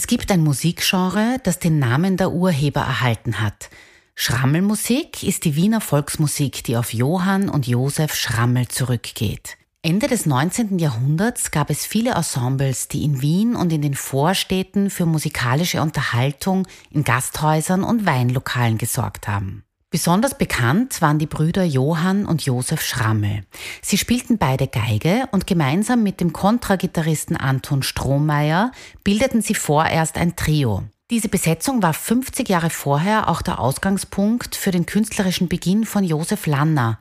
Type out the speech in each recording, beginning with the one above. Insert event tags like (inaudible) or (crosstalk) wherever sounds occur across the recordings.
Es gibt ein Musikgenre, das den Namen der Urheber erhalten hat. Schrammelmusik ist die Wiener Volksmusik, die auf Johann und Josef Schrammel zurückgeht. Ende des 19. Jahrhunderts gab es viele Ensembles, die in Wien und in den Vorstädten für musikalische Unterhaltung in Gasthäusern und Weinlokalen gesorgt haben. Besonders bekannt waren die Brüder Johann und Josef Schrammel. Sie spielten beide Geige und gemeinsam mit dem Kontragitarristen Anton Strohmeier bildeten sie vorerst ein Trio. Diese Besetzung war 50 Jahre vorher auch der Ausgangspunkt für den künstlerischen Beginn von Josef Lanner.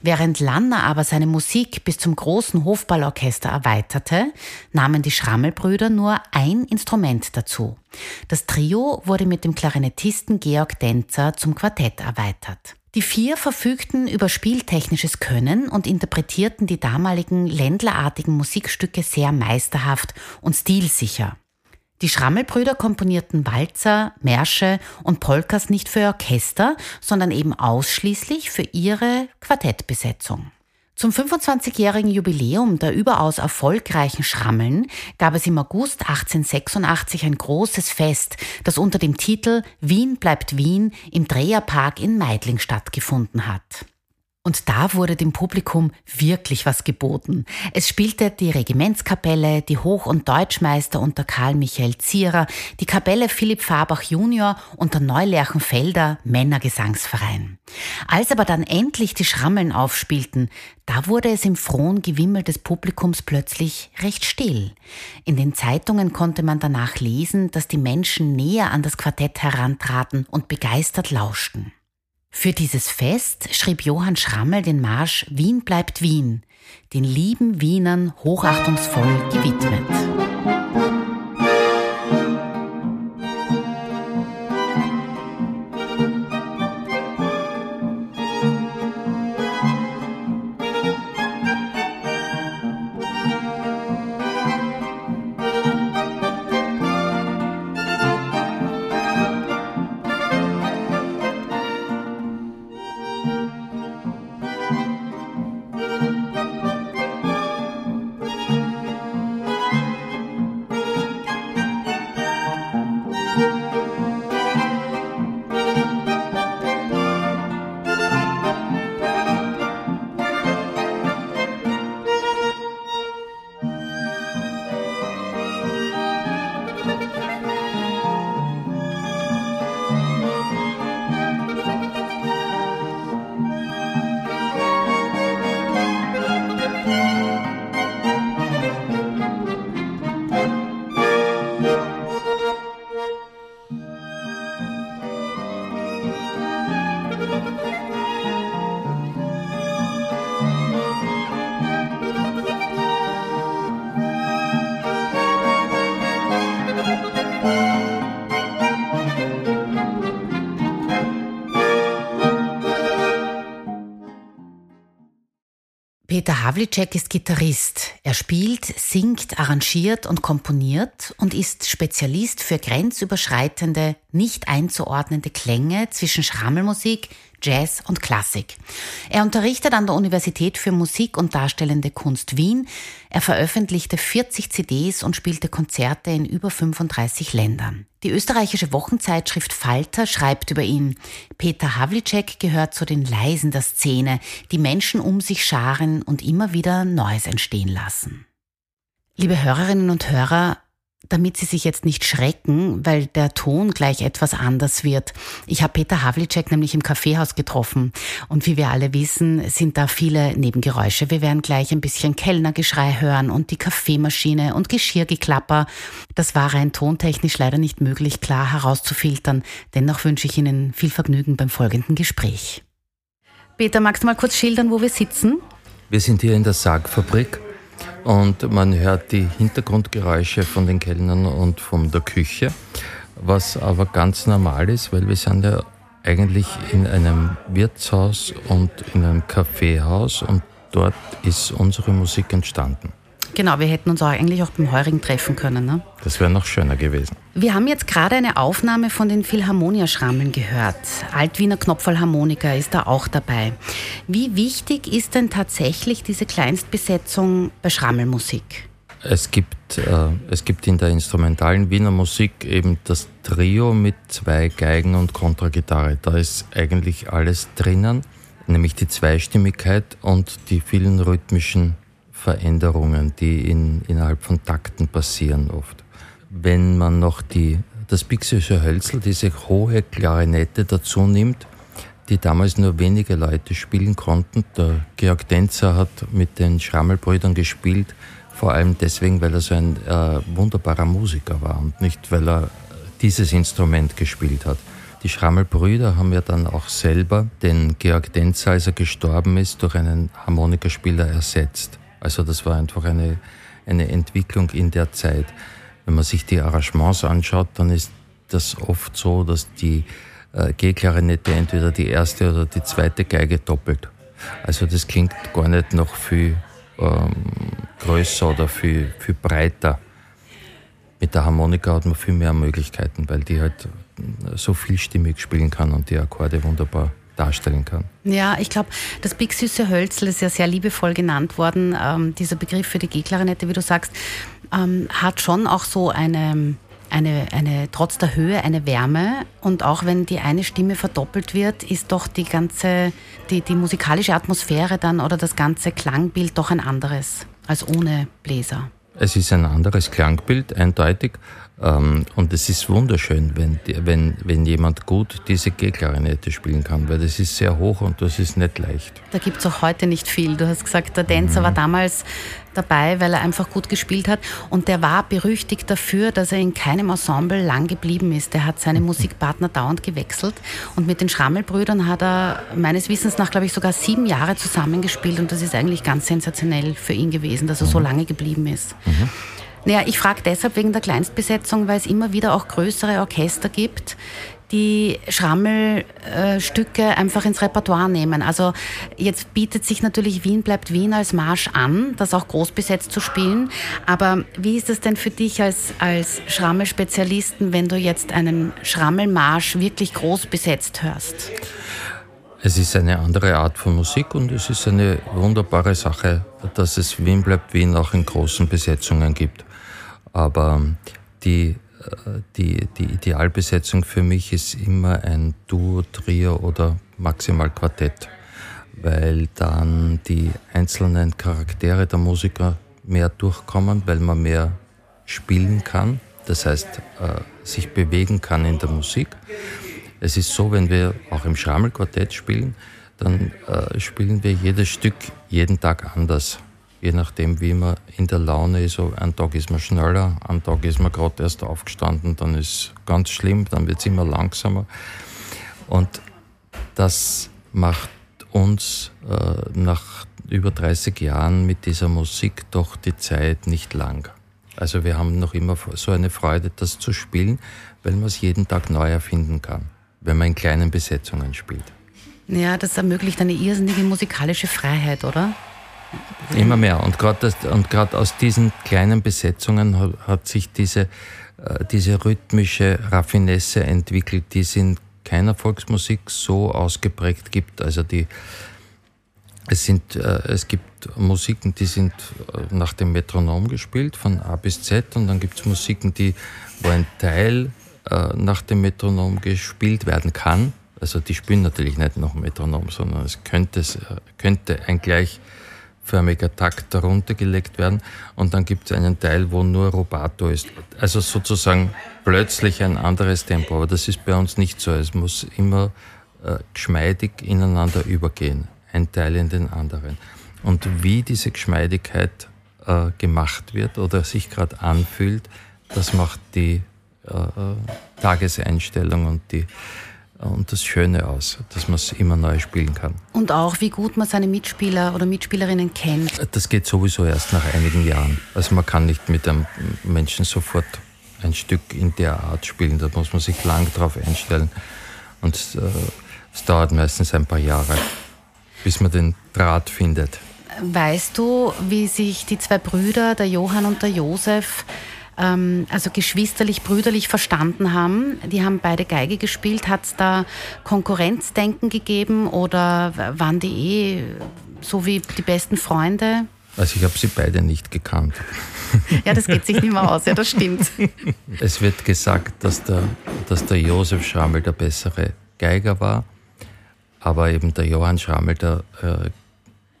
Während Lanner aber seine Musik bis zum großen Hofballorchester erweiterte, nahmen die Schrammelbrüder nur ein Instrument dazu. Das Trio wurde mit dem Klarinettisten Georg Denzer zum Quartett erweitert. Die vier verfügten über spieltechnisches Können und interpretierten die damaligen ländlerartigen Musikstücke sehr meisterhaft und stilsicher. Die Schrammelbrüder komponierten Walzer, Märsche und Polkas nicht für Orchester, sondern eben ausschließlich für ihre Quartettbesetzung. Zum 25-jährigen Jubiläum der überaus erfolgreichen Schrammeln gab es im August 1886 ein großes Fest, das unter dem Titel Wien bleibt Wien im Dreherpark in Meidling stattgefunden hat. Und da wurde dem Publikum wirklich was geboten. Es spielte die Regimentskapelle, die Hoch- und Deutschmeister unter Karl Michael Zierer, die Kapelle Philipp Fabach Junior und der Neulerchenfelder Männergesangsverein. Als aber dann endlich die Schrammeln aufspielten, da wurde es im frohen Gewimmel des Publikums plötzlich recht still. In den Zeitungen konnte man danach lesen, dass die Menschen näher an das Quartett herantraten und begeistert lauschten. Für dieses Fest schrieb Johann Schrammel den Marsch Wien bleibt Wien, den lieben Wienern hochachtungsvoll gewidmet. Peter Havlicek ist Gitarrist. Er spielt, singt, arrangiert und komponiert und ist Spezialist für grenzüberschreitende, nicht einzuordnende Klänge zwischen Schrammelmusik, Jazz und Klassik. Er unterrichtet an der Universität für Musik und Darstellende Kunst Wien. Er veröffentlichte 40 CDs und spielte Konzerte in über 35 Ländern. Die österreichische Wochenzeitschrift Falter schreibt über ihn, Peter Havlicek gehört zu den Leisen der Szene, die Menschen um sich scharen und immer wieder Neues entstehen lassen. Liebe Hörerinnen und Hörer, damit Sie sich jetzt nicht schrecken, weil der Ton gleich etwas anders wird. Ich habe Peter Havlicek nämlich im Kaffeehaus getroffen und wie wir alle wissen, sind da viele Nebengeräusche. Wir werden gleich ein bisschen Kellnergeschrei hören und die Kaffeemaschine und Geschirrgeklapper. Das war rein tontechnisch leider nicht möglich, klar herauszufiltern. Dennoch wünsche ich Ihnen viel Vergnügen beim folgenden Gespräch. Peter, magst du mal kurz schildern, wo wir sitzen? Wir sind hier in der Sargfabrik und man hört die Hintergrundgeräusche von den Kellnern und von der Küche. was aber ganz normal ist, weil wir sind ja eigentlich in einem Wirtshaus und in einem Kaffeehaus und dort ist unsere Musik entstanden. Genau, wir hätten uns auch eigentlich auch beim Heurigen treffen können. Ne? Das wäre noch schöner gewesen. Wir haben jetzt gerade eine Aufnahme von den Philharmonia-Schrammeln gehört. Altwiener Knopfallharmonika ist da auch dabei. Wie wichtig ist denn tatsächlich diese Kleinstbesetzung bei Schrammelmusik? Es gibt, äh, es gibt in der instrumentalen Wiener Musik eben das Trio mit zwei Geigen und Kontragitarre. Da ist eigentlich alles drinnen, nämlich die Zweistimmigkeit und die vielen rhythmischen Veränderungen, die in, innerhalb von Takten passieren oft. Wenn man noch die, das Bixische Hölzel, diese hohe Klarinette dazu nimmt, die damals nur wenige Leute spielen konnten. Der Georg Denzer hat mit den Schrammelbrüdern gespielt, vor allem deswegen, weil er so ein äh, wunderbarer Musiker war und nicht, weil er dieses Instrument gespielt hat. Die Schrammelbrüder haben ja dann auch selber den Georg Denzer, als er gestorben ist, durch einen Harmonikaspieler ersetzt. Also das war einfach eine, eine Entwicklung in der Zeit. Wenn man sich die Arrangements anschaut, dann ist das oft so, dass die äh, G-Klarinette entweder die erste oder die zweite Geige doppelt. Also das klingt gar nicht noch viel ähm, größer oder viel, viel breiter. Mit der Harmonika hat man viel mehr Möglichkeiten, weil die halt so vielstimmig spielen kann und die Akkorde wunderbar darstellen kann. Ja, ich glaube, das Big Süße Hölzel ist ja sehr liebevoll genannt worden. Ähm, dieser Begriff für die G-Klarinette, wie du sagst, ähm, hat schon auch so eine, eine, eine, trotz der Höhe eine Wärme. Und auch wenn die eine Stimme verdoppelt wird, ist doch die ganze, die, die musikalische Atmosphäre dann oder das ganze Klangbild doch ein anderes als ohne Bläser. Es ist ein anderes Klangbild, eindeutig. Ähm, und es ist wunderschön, wenn, wenn, wenn jemand gut diese G-Klarinette spielen kann, weil das ist sehr hoch und das ist nicht leicht. Da gibt es auch heute nicht viel. Du hast gesagt, der Tänzer mhm. war damals dabei, weil er einfach gut gespielt hat. Und der war berüchtigt dafür, dass er in keinem Ensemble lang geblieben ist. Der hat seine Musikpartner dauernd gewechselt. Und mit den Schrammelbrüdern hat er meines Wissens nach, glaube ich, sogar sieben Jahre zusammengespielt. Und das ist eigentlich ganz sensationell für ihn gewesen, dass er so mhm. lange geblieben ist. Mhm. Naja, ich frage deshalb wegen der Kleinstbesetzung, weil es immer wieder auch größere Orchester gibt, die Schrammelstücke äh, einfach ins Repertoire nehmen. Also jetzt bietet sich natürlich Wien bleibt Wien als Marsch an, das auch groß besetzt zu spielen. Aber wie ist es denn für dich als, als Schrammelspezialisten, wenn du jetzt einen Schrammelmarsch wirklich groß besetzt hörst? Es ist eine andere Art von Musik und es ist eine wunderbare Sache, dass es Wien bleibt Wien auch in großen Besetzungen gibt. Aber die, äh, die, die Idealbesetzung für mich ist immer ein Duo, Trio oder maximal Quartett, weil dann die einzelnen Charaktere der Musiker mehr durchkommen, weil man mehr spielen kann, das heißt äh, sich bewegen kann in der Musik. Es ist so, wenn wir auch im Schrammelquartett spielen, dann äh, spielen wir jedes Stück jeden Tag anders je nachdem, wie man in der Laune ist. Ein Tag ist man schneller, ein Tag ist man gerade erst aufgestanden, dann ist ganz schlimm, dann wird es immer langsamer. Und das macht uns äh, nach über 30 Jahren mit dieser Musik doch die Zeit nicht lang. Also wir haben noch immer so eine Freude, das zu spielen, weil man es jeden Tag neu erfinden kann, wenn man in kleinen Besetzungen spielt. Ja, das ermöglicht eine irrsinnige musikalische Freiheit, oder? Immer mehr. Und gerade aus diesen kleinen Besetzungen hat, sich diese, äh, diese rhythmische Raffinesse entwickelt, die es in keiner Volksmusik so ausgeprägt gibt. Also die, es, sind, äh, es gibt Musiken, die sind äh, nach dem Metronom gespielt, von A bis Z, und dann gibt es Musiken, die, wo ein Teil nach dem Metronom gespielt werden kann. Also die spielen natürlich nicht nach dem Metronom, sondern es könnte, könnte ein gleich förmiger Takt darunter gelegt werden und dann gibt es einen Teil, wo nur Rubato ist. Also sozusagen plötzlich ein anderes Tempo, aber das ist bei uns nicht so. Es muss immer äh, geschmeidig ineinander übergehen, ein Teil in den anderen. Und wie diese Geschmeidigkeit äh, gemacht wird oder sich gerade anfühlt, das macht die äh, äh Tageseinstellung und die und das Schöne aus, dass man es immer neu spielen kann. Und auch, wie gut man seine Mitspieler oder Mitspielerinnen kennt. Das geht sowieso erst nach einigen Jahren. Also man kann nicht mit einem Menschen sofort ein Stück in der Art spielen. Da muss man sich lang drauf einstellen. Und äh, es dauert meistens ein paar Jahre, bis man den Draht findet. Weißt du, wie sich die zwei Brüder, der Johann und der Josef, ähm, also geschwisterlich, brüderlich verstanden haben? Die haben beide Geige gespielt. Hat es da Konkurrenzdenken gegeben oder waren die eh so wie die besten Freunde? Also ich habe sie beide nicht gekannt. (laughs) Ja, das geht sich nicht mehr aus, ja, das stimmt. (laughs) Es wird gesagt, dass der, dass der Josef Schrammel der bessere Geiger war, aber eben der Johann Schrammel der äh,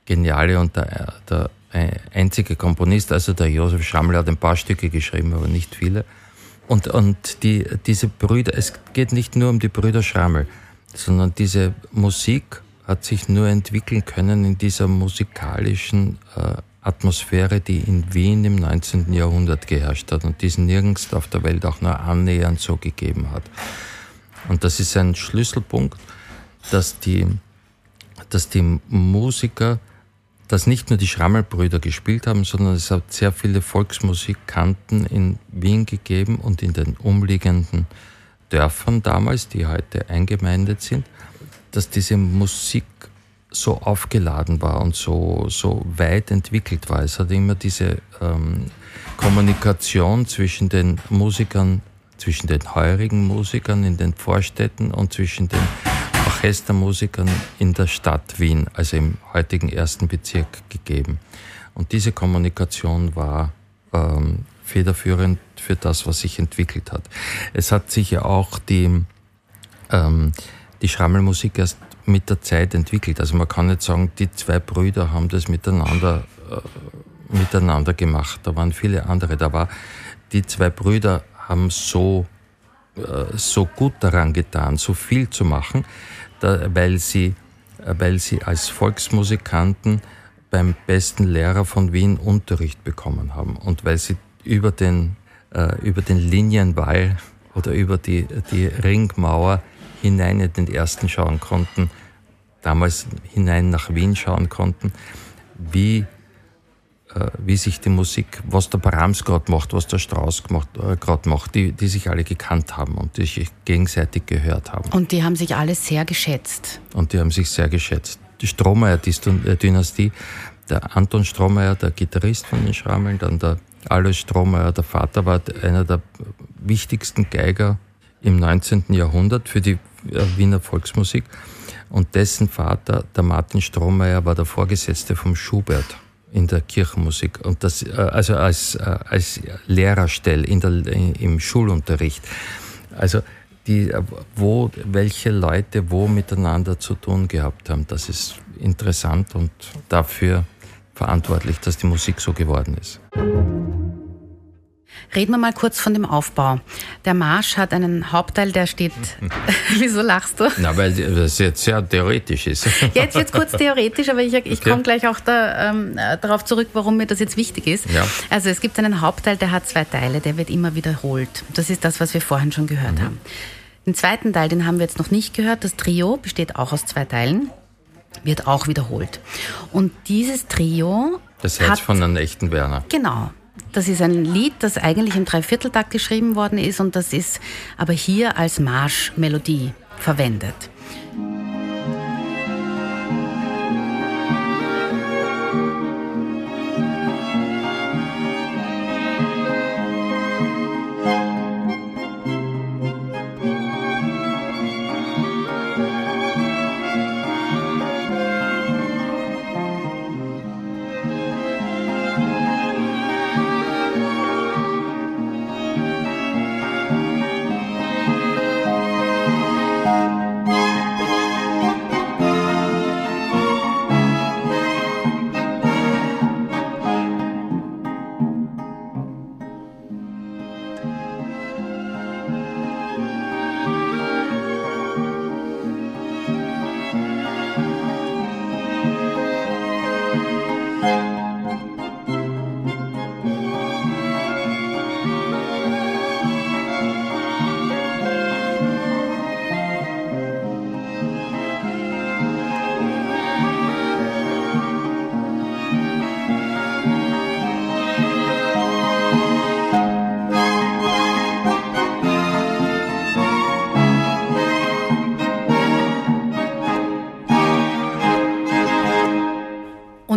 geniale und der, der einzige Komponist. Also der Josef Schrammel hat ein paar Stücke geschrieben, aber nicht viele. Und, und die, diese Brüder, es geht nicht nur um die Brüder Schrammel, sondern diese Musik hat sich nur entwickeln können in dieser musikalischen äh, Atmosphäre, die in Wien im 19. Jahrhundert geherrscht hat und die es nirgends auf der Welt auch nur annähernd so gegeben hat. Und das ist ein Schlüsselpunkt, dass die, dass die Musiker, dass nicht nur die Schrammelbrüder gespielt haben, sondern es hat sehr viele Volksmusikanten in Wien gegeben und in den umliegenden Dörfern damals, die heute eingemeindet sind dass diese Musik so aufgeladen war und so, so weit entwickelt war. Es hat immer diese ähm, Kommunikation zwischen den Musikern, zwischen den heurigen Musikern in den Vorstädten und zwischen den Orchestermusikern in der Stadt Wien, also im heutigen ersten Bezirk, gegeben. Und diese Kommunikation war ähm, federführend für das, was sich entwickelt hat. Es hat sich ja auch die ähm, die Schrammelmusik erst mit der Zeit entwickelt. Also man kann nicht sagen, die zwei Brüder haben das miteinander, äh, miteinander gemacht. Da waren viele andere. Da war, die zwei Brüder haben so, äh, so gut daran getan, so viel zu machen, da, weil, sie, äh, weil sie als Volksmusikanten beim besten Lehrer von Wien Unterricht bekommen haben. Und weil sie über den, äh, über den Linienwall oder über die, die Ringmauer hinein in den ersten schauen konnten, damals hinein nach Wien schauen konnten, wie, wie sich die Musik, was der Brahms gerade macht, was der Strauss äh, gerade macht, die, die sich alle gekannt haben und die sich gegenseitig gehört haben. Und die haben sich alle sehr geschätzt. Und die haben sich sehr geschätzt. Die Strohmeier-Dynastie, äh, der Anton Strohmeier, der Gitarrist von den Schrammeln, dann der Alois Strohmeier, der Vater, war einer der wichtigsten Geiger im 19. Jahrhundert für die äh, Wiener Volksmusik. Und dessen Vater, der Martin Strohmeier, war der Vorgesetzte vom Schubert in der Kirchenmusik und das äh, also als äh, als Lehrerstelle in der im Schulunterricht. Also die wo welche Leute wo miteinander zu tun gehabt haben, das ist interessant und dafür verantwortlich, dass die Musik so geworden ist. Reden wir mal kurz von dem Aufbau. Der Marsch hat einen Hauptteil, der steht. (laughs) (laughs) Wieso lachst du? Na, weil das jetzt sehr theoretisch ist. (laughs) jetzt wird kurz theoretisch, aber ich, ich okay. komme gleich auch da, ähm, darauf zurück, warum mir das jetzt wichtig ist. Ja. Also es gibt einen Hauptteil, der hat zwei Teile, der wird immer wiederholt. Das ist das, was wir vorhin schon gehört mhm. haben. Den zweiten Teil, den haben wir jetzt noch nicht gehört. Das Trio besteht auch aus zwei Teilen, wird auch wiederholt. Und dieses Trio. Das Herz hat, von einem echten Werner. Genau. Das ist ein Lied, das eigentlich im Dreivierteltakt geschrieben worden ist und das ist aber hier als Marschmelodie verwendet.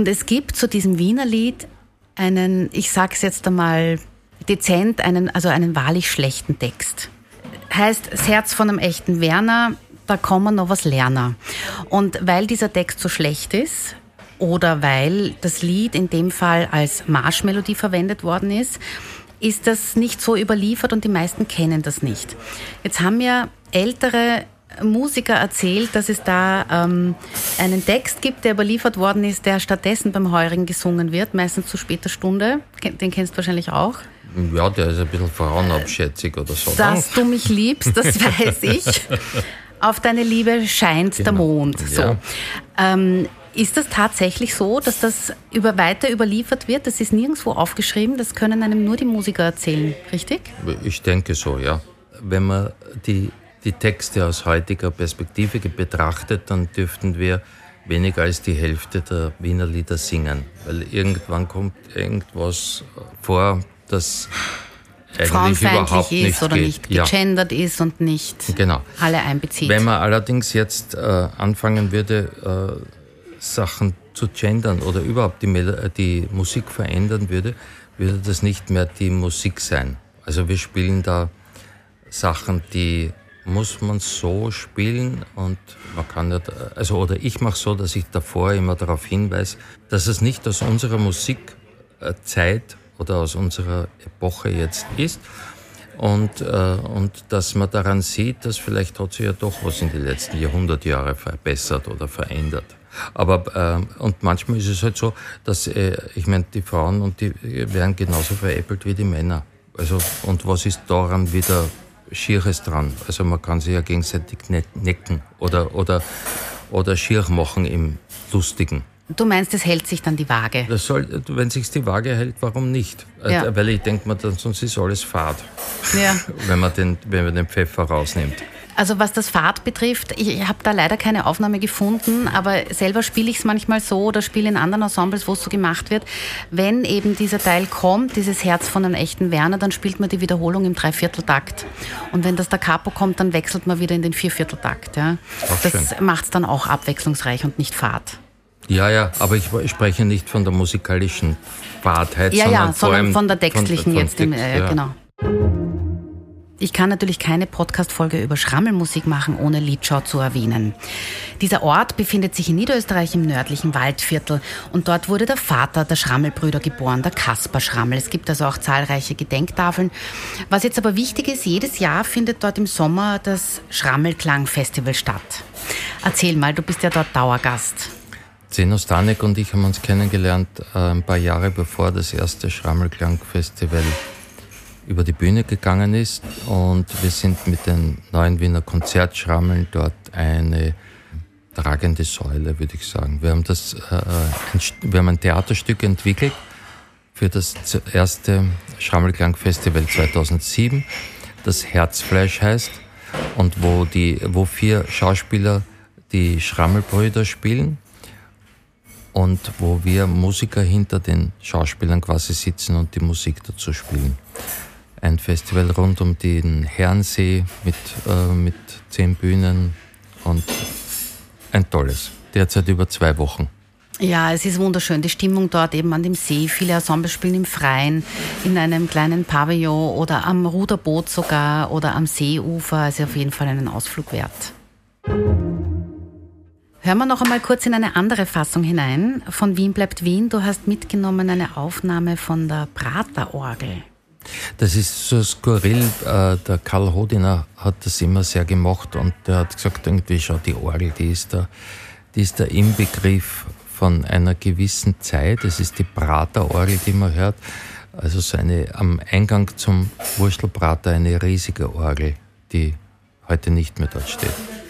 Und es gibt zu diesem Wiener Lied einen, ich sage es jetzt einmal dezent, einen, also einen wahrlich schlechten Text. Heißt, das Herz von einem echten Werner, da kann man noch was lernen. Und weil dieser Text so schlecht ist, oder weil das Lied in dem Fall als Marschmelodie verwendet worden ist, ist das nicht so überliefert und die meisten kennen das nicht. Jetzt haben ja ältere Musiker erzählt, dass es da ähm, einen Text gibt, der überliefert worden ist, der stattdessen beim Heurigen gesungen wird, meistens zu später Stunde. Den kennst du wahrscheinlich auch. Ja, der ist ein bisschen frauenabschätzig oder so. Dass du mich liebst, das (laughs) weiß ich. Auf deine Liebe scheint genau. der Mond. So. Ja. Ähm, ist das tatsächlich so, dass das über weiter überliefert wird? Das ist nirgendwo aufgeschrieben, das können einem nur die Musiker erzählen, richtig? Ich denke so, ja. Wenn man die die Texte aus heutiger Perspektive betrachtet, dann dürften wir weniger als die Hälfte der Wiener Lieder singen. Weil irgendwann kommt irgendwas vor, das eigentlich überhaupt ist nicht oder geht. nicht gegendert ja. ist und nicht genau. alle einbezieht. Wenn man allerdings jetzt äh, anfangen würde, äh, Sachen zu gendern oder überhaupt die, äh, die Musik verändern würde, würde das nicht mehr die Musik sein. Also wir spielen da Sachen, die muss man so spielen und man kann nicht, also oder ich mache so, dass ich davor immer darauf hinweise, dass es nicht aus unserer Musikzeit oder aus unserer Epoche jetzt ist und, äh, und dass man daran sieht, dass vielleicht hat sich ja doch was in den letzten Jahrhundertjahre verbessert oder verändert. Aber äh, und manchmal ist es halt so, dass äh, ich meine, die Frauen und die werden genauso veräppelt wie die Männer. Also und was ist daran wieder Schieres dran. Also man kann sich ja gegenseitig necken oder, oder, oder schier machen im Lustigen. Du meinst, es hält sich dann die Waage? Das soll, wenn sich die Waage hält, warum nicht? Ja. Äh, weil ich denke mir, sonst ist alles fad. Ja. (laughs) wenn, man den, wenn man den Pfeffer rausnimmt. Also was das Fahrt betrifft, ich habe da leider keine Aufnahme gefunden, aber selber spiele ich es manchmal so oder spiele in anderen Ensembles, wo es so gemacht wird. Wenn eben dieser Teil kommt, dieses Herz von einem echten Werner, dann spielt man die Wiederholung im Dreivierteltakt. Und wenn das der Capo kommt, dann wechselt man wieder in den Viervierteltakt. Ja. Das macht es dann auch abwechslungsreich und nicht Fahrt. Ja, ja, aber ich, ich spreche nicht von der musikalischen Fahrtheit, ja, sondern, ja, sondern von der textlichen von, von jetzt. Text, im, äh, ja. Genau. Ich kann natürlich keine Podcast-Folge über Schrammelmusik machen, ohne Liedschau zu erwähnen. Dieser Ort befindet sich in Niederösterreich im nördlichen Waldviertel und dort wurde der Vater der Schrammelbrüder geboren, der Kaspar Schrammel. Es gibt also auch zahlreiche Gedenktafeln. Was jetzt aber wichtig ist, jedes Jahr findet dort im Sommer das Schrammelklang-Festival statt. Erzähl mal, du bist ja dort Dauergast. Zeno Stanek und ich haben uns kennengelernt äh, ein paar Jahre bevor das erste Schrammelklang-Festival über die Bühne gegangen ist und wir sind mit den neuen Wiener Konzertschrammeln dort eine tragende Säule, würde ich sagen. Wir haben, das, äh, ein, wir haben ein Theaterstück entwickelt für das erste Schrammelklang-Festival 2007, das Herzfleisch heißt und wo, die, wo vier Schauspieler die Schrammelbrüder spielen und wo wir Musiker hinter den Schauspielern quasi sitzen und die Musik dazu spielen ein Festival rund um den Herrensee mit, äh, mit zehn Bühnen und ein tolles. Derzeit über zwei Wochen. Ja, es ist wunderschön. Die Stimmung dort eben an dem See. Viele Ensembles spielen im Freien, in einem kleinen Pavillon oder am Ruderboot sogar oder am Seeufer. Also auf jeden Fall einen Ausflug wert. Hören wir noch einmal kurz in eine andere Fassung hinein. Von Wien bleibt Wien. Du hast mitgenommen eine Aufnahme von der Praterorgel. Das ist so skurril. Äh, der Karl Hodiner hat das immer sehr gemacht und der hat gesagt, irgendwie, schau, die Orgel, die ist der, die ist der Inbegriff von einer gewissen Zeit. Es ist die Praterorgel, die man hört. Also so eine, am Eingang zum Wurstelprater eine riesige Orgel, die heute nicht mehr dort steht.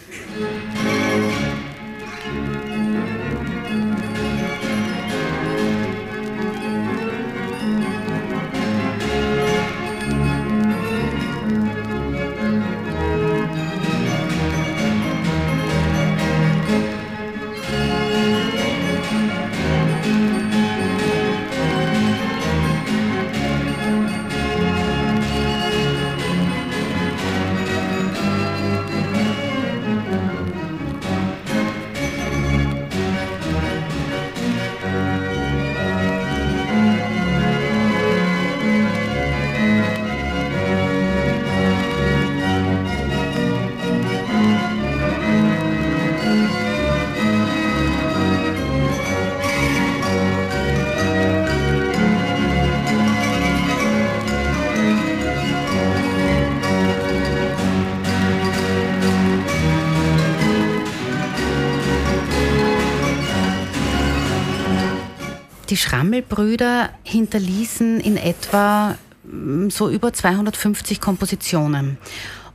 Die Schrammelbrüder hinterließen in etwa mm, so über 250 Kompositionen.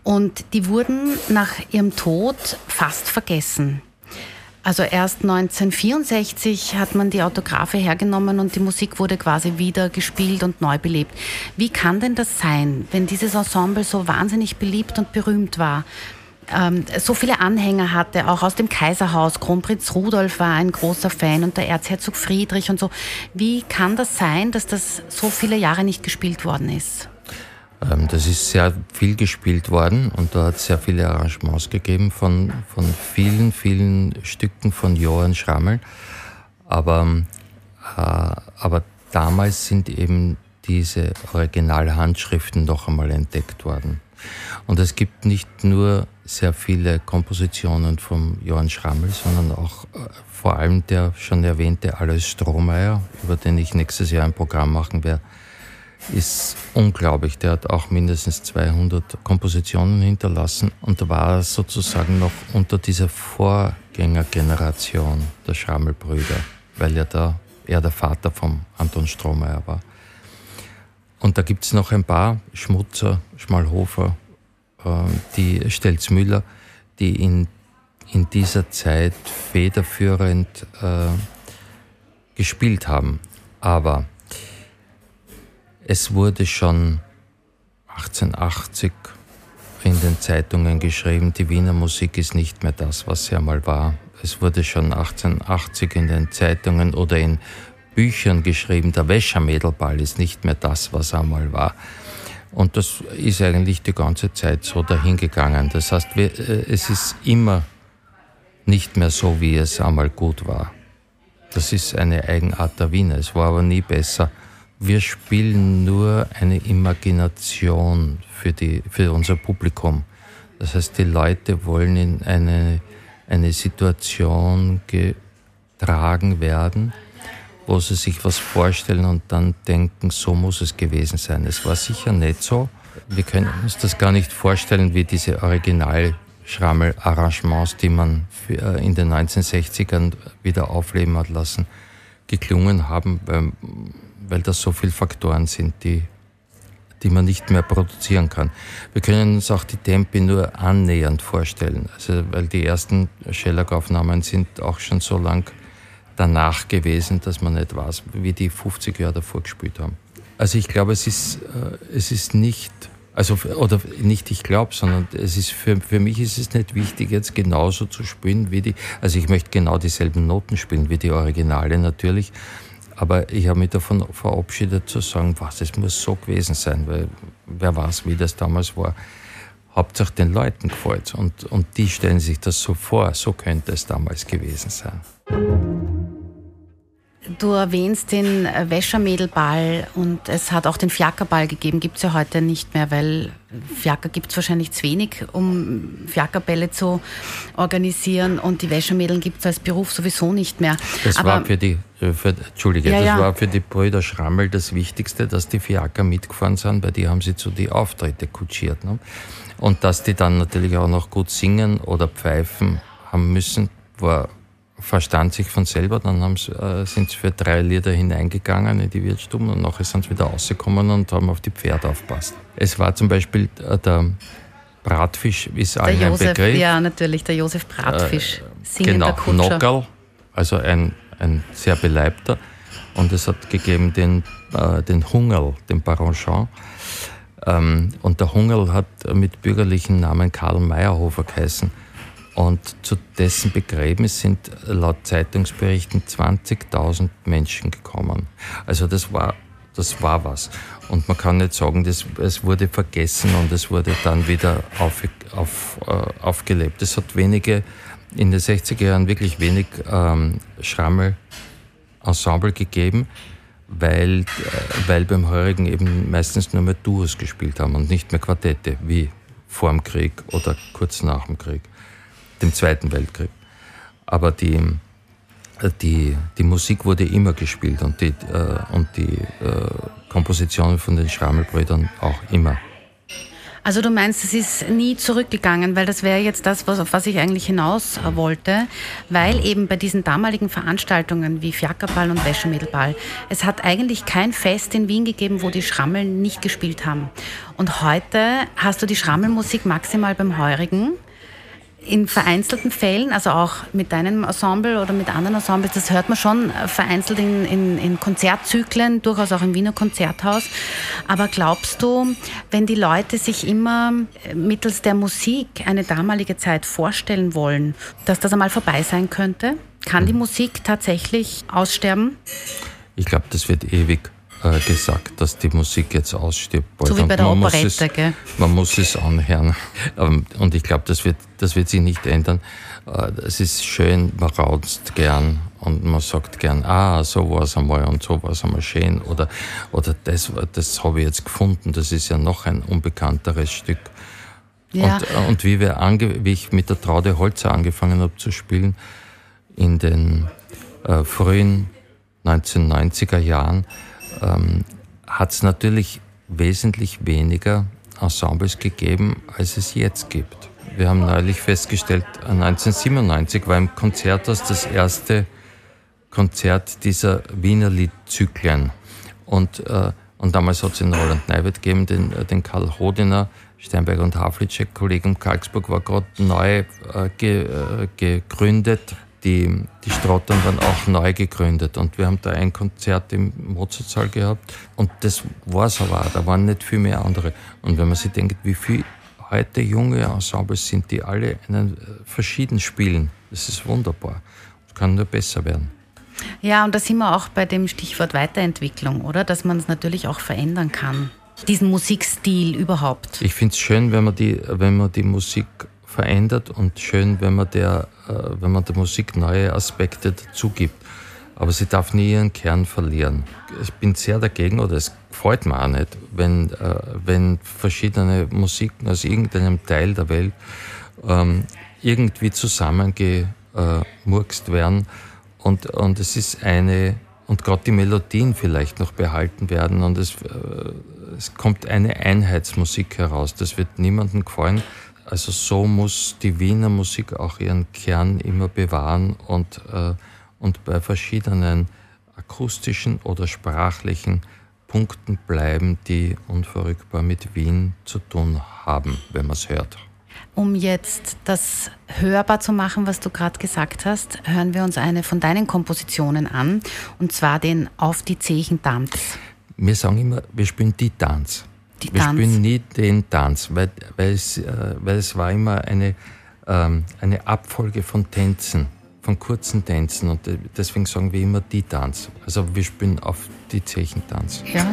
Und die wurden nach ihrem Tod fast vergessen. Also erst 1964 hat man die Autographe hergenommen und die Musik wurde quasi wieder gespielt und neu belebt. Wie kann denn das sein, wenn dieses Ensemble so wahnsinnig beliebt und berühmt war? Ähm, so viele Anhänger hatte, auch aus dem Kaiserhaus. Kronprinz Rudolf war ein großer Fan und der Erzherzog Friedrich und so. Wie kann das sein, dass das so viele Jahre nicht gespielt worden ist? Ähm, das ist sehr viel gespielt worden und da hat es sehr viele Arrangements gegeben von, von vielen, vielen Stücken von Johann Schrammel. Aber, äh, aber damals sind eben diese Originalhandschriften noch einmal entdeckt worden. Und es gibt nicht nur sehr viele Kompositionen von Johann Schrammel, sondern auch äh, vor allem der schon erwähnte Alois Strohmeier, über den ich nächstes Jahr ein Programm machen werde, ist unglaublich. Der hat auch mindestens 200 Kompositionen hinterlassen und war sozusagen noch unter dieser Vorgängergeneration der Schrammelbrüder, weil er da er der Vater von Anton Strohmeier war. Und da gibt es noch ein paar, Schmutzer, Schmalhofer, die Stelzmüller, die in, in dieser Zeit federführend äh, gespielt haben. Aber es wurde schon 1880 in den Zeitungen geschrieben, die Wiener Musik ist nicht mehr das, was sie einmal war. Es wurde schon 1880 in den Zeitungen oder in Büchern geschrieben, der Wäschermädelball ist nicht mehr das, was er einmal war. Und das ist eigentlich die ganze Zeit so dahingegangen. Das heißt, äh, es ist immer nicht mehr so, wie es einmal gut war. Das ist eine Eigenart der Wiener. Es war aber nie besser. Wir spielen nur eine Imagination für, die, für unser Publikum. Das heißt, die Leute wollen in eine, eine Situation getragen werden, wo sie sich was vorstellen und dann denken, so muss es gewesen sein. Es war sicher nicht so. Wir können uns das gar nicht vorstellen, wie diese Original-Schrammel-Arrangements, die man äh, in den 1960ern wieder aufleben hat lassen, geklungen haben, weil, weil das so viele Faktoren sind, die, die man nicht mehr produzieren kann. Wir können uns auch die Tempi nur annähernd vorstellen, also, weil die ersten Schellack-Aufnahmen sind auch schon so lang danach gewesen, dass man nicht weiß, wie die 50 Jahre davor gespielt haben. Also ich glaube, es ist, äh, es ist nicht, also, oder nicht ich glaube, sondern es ist für, für mich ist es nicht wichtig, jetzt genauso zu spielen wie die, also ich möchte genau dieselben Noten spielen wie die Originale natürlich, aber ich habe mich davon verabschiedet zu sagen, was, es muss so gewesen sein, weil wer weiß, wie das damals war. Hauptsache den Leuten gefällt und, und die stellen sich das so vor, so könnte es damals gewesen sein. Du erwähnst den Wäschermädelball und es hat auch den Fiakerball gegeben, gibt es ja heute nicht mehr, weil Fiaker gibt es wahrscheinlich zu wenig, um Fiakerbälle zu organisieren und die Wäschermädeln gibt es als Beruf sowieso nicht mehr. Das Aber, war für die, äh, für, Entschuldige, ja, das ja. war für die Brüder Schrammel das Wichtigste, dass die Fiaker mitgefahren sind, weil die haben sie zu die Auftritte kutschiert. Ne? Und dass die dann natürlich auch noch gut singen oder pfeifen haben müssen, war verstand sich von selber. Dann äh, sind sie für drei Lieder hineingegangen in die Wirtsstube und nachher sind sie wieder rausgekommen und haben auf die Pferde aufpasst. Es war zum Beispiel äh, der Bratfisch, ist der allen Josef, ein Begriff. Ja, natürlich, der Josef Bratfisch. Äh, genau, Nockerl, also ein, ein sehr beleibter. Und es hat gegeben den, äh, den Hungerl, den Baron Jean. Ähm, und der Hungerl hat mit bürgerlichen Namen Karl Meyerhofer geheißen. Und zu dessen Begräbnis sind laut Zeitungsberichten 20.000 Menschen gekommen. Also das war, das war was. Und man kann nicht sagen, das, es wurde vergessen und es wurde dann wieder auf, auf, äh, aufgelebt. Es hat wenige, in den 60er Jahren wirklich wenig ähm, Schrammel-Ensemble gegeben, weil, äh, weil beim Heurigen eben meistens nur mehr Duos gespielt haben und nicht mehr Quartette, wie vor dem Krieg oder kurz nach dem Krieg dem Zweiten Weltkrieg. Aber die, die, die Musik wurde immer gespielt und die, äh, und die äh, Kompositionen von den Schrammelbrüdern auch immer. Also du meinst, es ist nie zurückgegangen, weil das wäre jetzt das, was, auf was ich eigentlich hinaus wollte, weil eben bei diesen damaligen Veranstaltungen wie Fiakerball und Wäschemittelball, es hat eigentlich kein Fest in Wien gegeben, wo die Schrammeln nicht gespielt haben. Und heute hast du die Schrammelmusik maximal beim Heurigen in vereinzelten Fällen, also auch mit deinem Ensemble oder mit anderen Ensembles, das hört man schon vereinzelt in, in, in, Konzertzyklen, durchaus auch im Wiener Konzerthaus. Aber glaubst du, wenn die Leute sich immer mittels der Musik eine damalige Zeit vorstellen wollen, dass das einmal vorbei sein könnte? Kann die hm. Musik tatsächlich aussterben? Ich glaube, das wird ewig äh, gesagt, dass die Musik jetzt ausstirbt. So wie bei der man Operette, es, gell? Man muss es anhören. (laughs) Ähm, und ich glaube, das wird, das wird sich nicht ändern. Äh, es ist schön, man raunzt gern und man sagt gern, ah, so war es einmal und so war es einmal schön. Oder, oder das, das habe ich jetzt gefunden, das ist ja noch ein unbekannteres Stück. Ja. Und, äh, und wie, wir ange, wie ich mit der Traude Holzer angefangen habe zu spielen, in den äh, frühen 1990er Jahren, ähm, hat es natürlich wesentlich weniger Ensembles gegeben, als es jetzt gibt. Wir haben neulich festgestellt, 1997 war im Konzerthaus das erste Konzert dieser Wiener Liedzyklen. Und, äh, und damals hat es in Roland Neiwert gegeben, den, äh, den Karl Hodiner, Steinberger und Havlicek, Kollegen Karlsburg war gerade neu äh, ge, äh, gegründet die, die Strottern waren auch neu gegründet und wir haben da ein Konzert im Mozartsaal gehabt und das war es aber auch, da waren nicht viel mehr andere. Und wenn man sich denkt, wie viele heute junge Ensembles sind, die alle einen äh, verschieden spielen, das ist wunderbar. Das kann nur besser werden. Ja, und da sind wir auch bei dem Stichwort Weiterentwicklung, oder? Dass man es natürlich auch verändern kann. Diesen Musikstil überhaupt. Ich finde es schön, wenn man, die, wenn man die Musik verändert und schön, wenn man der, äh, wenn man der Musik neue Aspekte dazu gibt. Aber sie darf nie ihren Kern verlieren. Ich bin sehr dagegen, oder es gefällt mir auch nicht, wenn, äh, wenn verschiedene Musiken aus irgendeinem Teil der Welt ähm, irgendwie zusammengemurkst werden und, und es ist eine, und gerade die Melodien vielleicht noch behalten werden und es, äh, es kommt eine Einheitsmusik heraus. Das wird niemandem gefallen. Also so muss die Wiener Musik auch ihren Kern immer bewahren und, äh, und bei verschiedenen akustischen oder sprachlichen Punkten bleiben, die unverrückbar mit Wien zu tun haben, wenn man es hört. Um jetzt das hörbar zu machen, was du gerade gesagt hast, hören wir uns eine von deinen Kompositionen an, und zwar den Auf die Zechen Tanz. Wir sagen immer, wir spielen die Tanz. Die wir Tanz. spielen nie den Tanz, weil, weil, es, äh, weil es war immer eine, ähm, eine Abfolge von Tänzen, von kurzen Tänzen und deswegen sagen wir immer die Tanz. Also wir spielen auf die Zechentanz. Ja.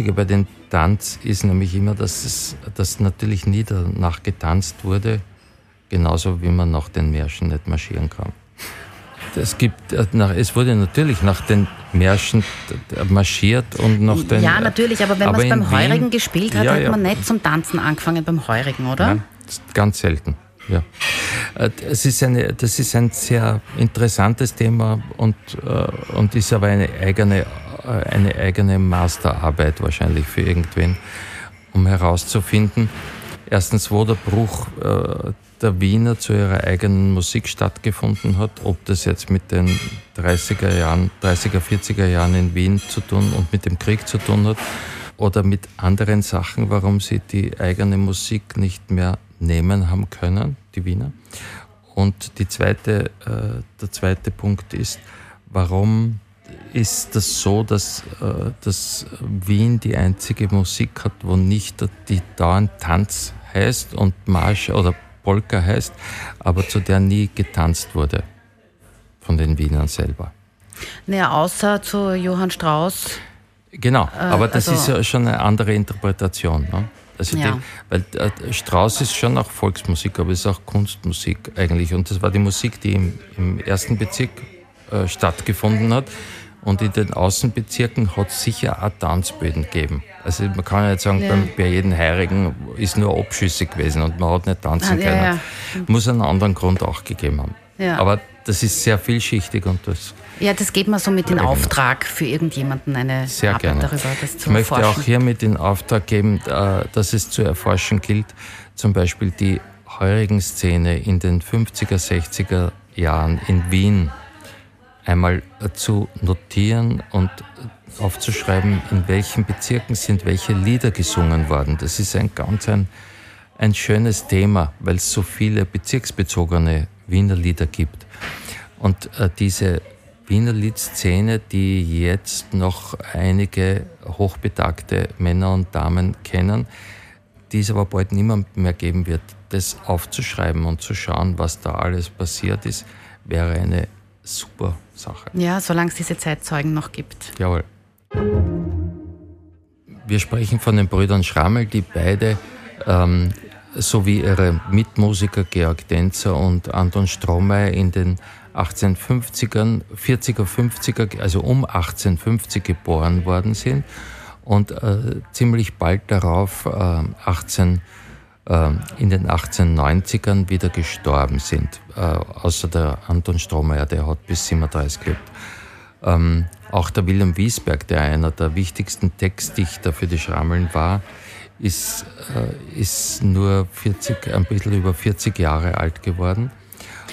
Lustige bei dem Tanz ist nämlich immer, dass es dass natürlich nie danach getanzt wurde, genauso wie man nach den Märschen nicht marschieren kann. Es, gibt, äh, es wurde natürlich nach den Märschen marschiert und nach den. Ja, natürlich, aber wenn man es beim Heurigen Wien, gespielt hat, ja, hat man ja. nicht zum Tanzen angefangen beim Heurigen, oder? Nein, ganz selten, ja. Äh, es ist eine, das ist ein sehr interessantes Thema und, äh, und ist aber eine eigene, äh, eine eigene Masterarbeit wahrscheinlich für irgendwen, um herauszufinden, erstens, wo der Bruch der Wiener zu ihrer eigenen Musik stattgefunden hat, ob das jetzt mit den 30er Jahren, 30er, 40er Jahren in Wien zu tun und mit dem Krieg zu tun hat oder mit anderen Sachen, warum sie die eigene Musik nicht mehr nehmen haben können, die Wiener. Und die zweite, äh, der zweite Punkt ist, warum ist das so, dass, äh, dass Wien die einzige Musik hat, wo nicht die dauernd Tanz heißt und Marsch oder Polka heißt, aber zu der nie getanzt wurde von den Wienern selber. Naja, außer zu Johann Strauss. Genau, äh, aber das also, ist ja schon eine andere Interpretation. Ne? Also ja. die, weil äh, Strauss ist schon auch Volksmusik, aber es ist auch Kunstmusik eigentlich. Und das war die Musik, die im, im ersten Bezirk äh, stattgefunden hat. Und in den Außenbezirken hat es sicher auch Tanzböden gegeben. Also man kann ja nicht sagen, ja. bei, jedem Heirigen ist nur abschüssig gewesen und man hat nicht tanzen ah, können. Ja, ja. Muss einen anderen Grund auch gegeben haben. Aber das ist sehr vielschichtig und das. Ja, das geht man so mit in Auftrag für irgendjemanden eine sehr Arbeit gerne. darüber, das zu Ich möchte erforschen. auch hier mit in Auftrag geben, äh, dass es zu erforschen gilt, zum Beispiel die heurigen Szene in den 50er, 60er Jahren in Wien einmal zu notieren und aufzuschreiben, in welchen Bezirken sind welche Lieder gesungen worden. Das ist ein ganz ein, ein schönes Thema, weil es so viele bezirksbezogene Wiener Lieder gibt. Und äh, diese Wiener Liedszene, die jetzt noch einige hochbetagte Männer und Damen kennen, die es aber bald niemand mehr geben wird, das aufzuschreiben und zu schauen, was da alles passiert ist, wäre eine super Sache. Ja, solange es diese Zeitzeugen noch gibt. Jawohl. Wir sprechen von den Brüdern Schrammel, die beide ähm, sowie ihre Mitmusiker Georg Denzer und Anton Strohmeier in den 1850ern, 40er, 50er, also um 1850 geboren worden sind und äh, ziemlich bald darauf, äh, 18 ähm, in den 1890ern wieder gestorben sind. Äh, außer der Anton Strohmeier, der hat bis 37 gelebt. Ähm, auch der Wilhelm Wiesberg, der einer der wichtigsten Textdichter für die Schrammeln war, ist, äh, ist nur 40, ein bisschen über 40 Jahre alt geworden.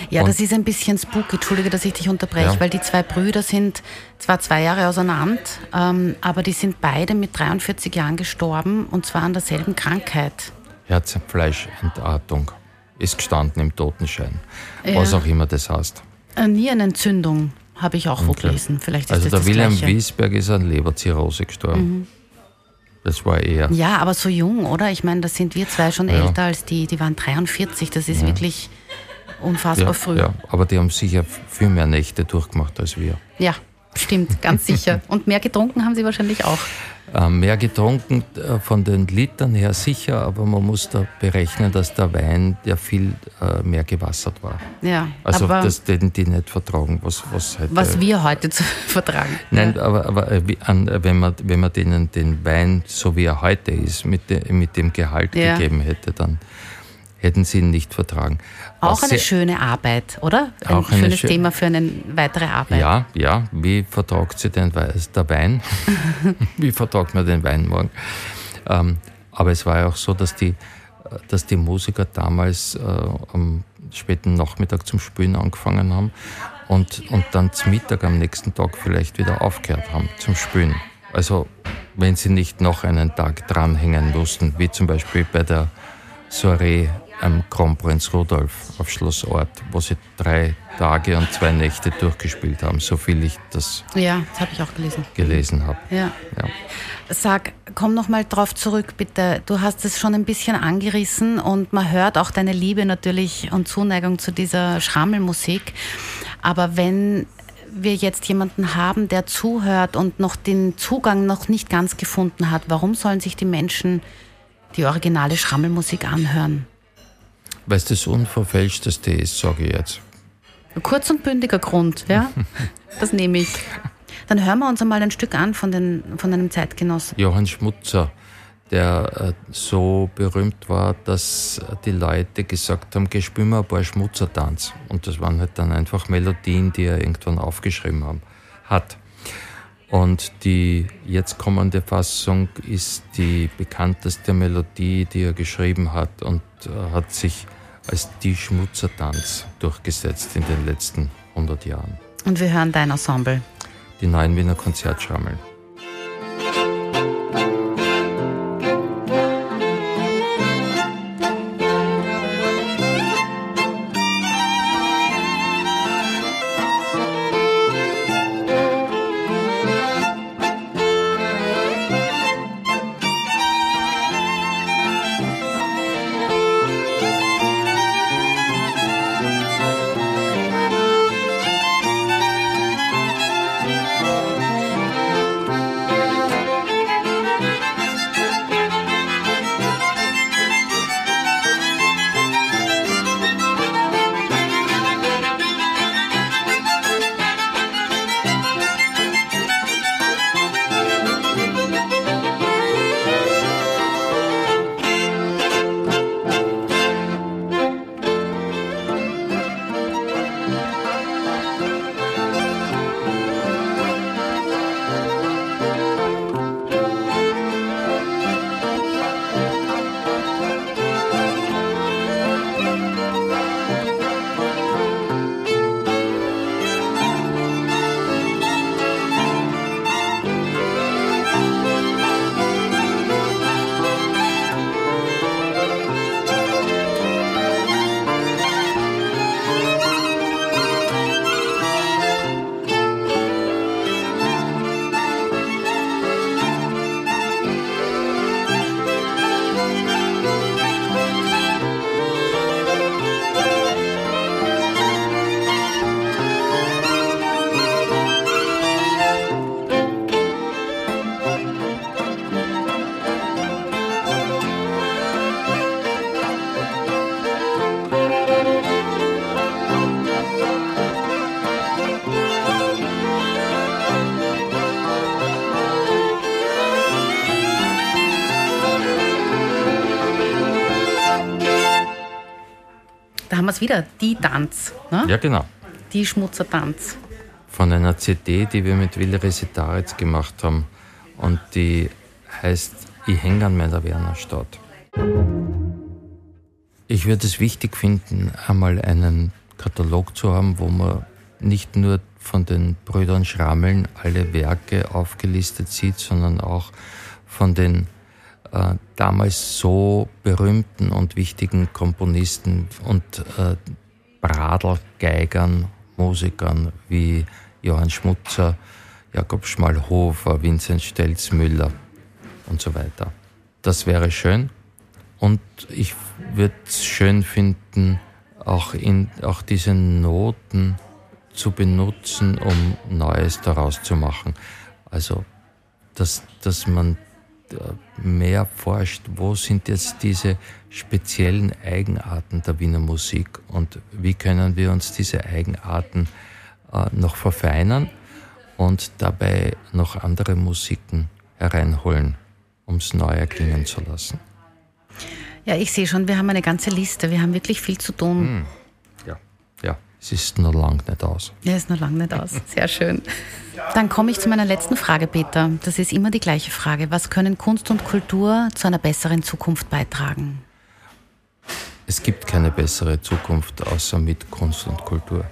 Ja, und das ist ein bisschen spooky, entschuldige, dass ich dich unterbreche, ja. weil die zwei Brüder sind zwar zwei Jahre auseinander, ähm, aber die sind beide mit 43 Jahren gestorben und zwar an derselben Krankheit. Herzfleischentartung ist gestanden im Totenschein. Ja. Was auch immer das heißt. Eine Nierenentzündung habe ich auch okay. gelesen. Vielleicht ist also das der Wilhelm Gleiche. Wiesberg ist an Leberzirrhose gestorben. Mhm. Das war eher. Ja, aber so jung, oder? Ich meine, da sind wir zwei schon ja. älter als die. Die waren 43. Das ist ja. wirklich unfassbar früh. Ja, aber die haben sicher viel mehr Nächte durchgemacht als wir. Ja, stimmt, ganz sicher. (laughs) Und mehr getrunken haben sie wahrscheinlich auch. Äh, mehr getrunken äh, von den Litern her sicher, aber man muss da berechnen, dass der Wein ja viel äh, mehr gewassert war. Ja, also das den die nicht vertragen, was was heute, Was wir heute zu (laughs) vertragen. Nein, ja. aber, aber wenn man wenn man denen den Wein so wie er heute ist mit, de, mit dem Gehalt ja. gegeben hätte, dann hätten sie ihn nicht vertragen. Auch eine schöne Arbeit, oder? Ein auch schönes schö Thema für eine weitere Arbeit. Ja, ja. Wie vertragt sie den der Wein? (laughs) Wie vertragt man den Wein morgen? Ähm, aber es war ja auch so, dass die, dass die Musiker damals äh, am späten Nachmittag zum Spielen angefangen haben und, und dann zum Mittag am nächsten Tag vielleicht wieder aufgehört haben zum Spielen. Also wenn sie nicht noch einen Tag dranhängen mussten, wie zum Beispiel bei der Soiree am Kronprinz Rudolf auf Schloss Ort, wo sie drei Tage und zwei Nächte durchgespielt haben, so viel ich das, ja, das habe ich auch gelesen. gelesen habe. Ja. ja. Sag, komm noch mal drauf zurück, bitte. Du hast es schon ein bisschen angerissen und man hört auch deine Liebe natürlich und Zuneigung zu dieser Schrammelmusik. Aber wenn wir jetzt jemanden haben, der zuhört und noch den Zugang noch nicht ganz gefunden hat, warum sollen sich die Menschen die originale Schrammelmusik anhören? Weil es das Unverfälschteste ist, sage ich jetzt. Kurz und bündiger Grund, ja? (laughs) das nehme ich. Dann hören wir uns einmal ein Stück an von, den, von einem Zeitgenossen. Johann Schmutzer, der äh, so berühmt war, dass die Leute gesagt haben, geh spiel mal ein paar Schmutzertanz. Und das waren halt dann einfach Melodien, die er irgendwann aufgeschrieben haben, hat. Und die jetzt kommende Fassung ist die bekannteste Melodie, die er geschrieben hat und äh, hat sich als die Schmutzertanz durchgesetzt in den letzten 100 Jahren. Und wir hören dein Ensemble. Die neuen Wiener Konzertschrammeln. Es wieder, die Tanz. Ne? Ja, genau. Die Schmutzer Tanz. Von einer CD, die wir mit Willi Resitaritz gemacht haben. Und die heißt Ich hänge an meiner Wernerstadt. Ich würde es wichtig finden, einmal einen Katalog zu haben, wo man nicht nur von den Brüdern Schrammeln alle Werke aufgelistet sieht, sondern auch von den äh, damals so berühmten und wichtigen Komponisten und äh, Bradlgeigern, Musikern wie Johann Schmutzer, Jakob Schmalhofer, Vincent Stelzmüller und so weiter. Das wäre schön und ich würde es schön finden, auch, in, auch diese Noten zu benutzen, um Neues daraus zu machen. Also, dass, dass man mehr forscht, wo sind jetzt diese speziellen Eigenarten der Wiener Musik und wie können wir uns diese Eigenarten äh, noch verfeinern und dabei noch andere Musiken hereinholen, um es neu erklingen zu lassen. Ja, ich sehe schon, wir haben eine ganze Liste, wir haben wirklich viel zu tun. Hm. Es ist noch lang nicht aus. Ja, es ist noch lang nicht aus. Sehr schön. Dann komme ich zu meiner letzten Frage, Peter. Das ist immer die gleiche Frage. Was können Kunst und Kultur zu einer besseren Zukunft beitragen? Es gibt keine bessere Zukunft außer mit Kunst und Kultur.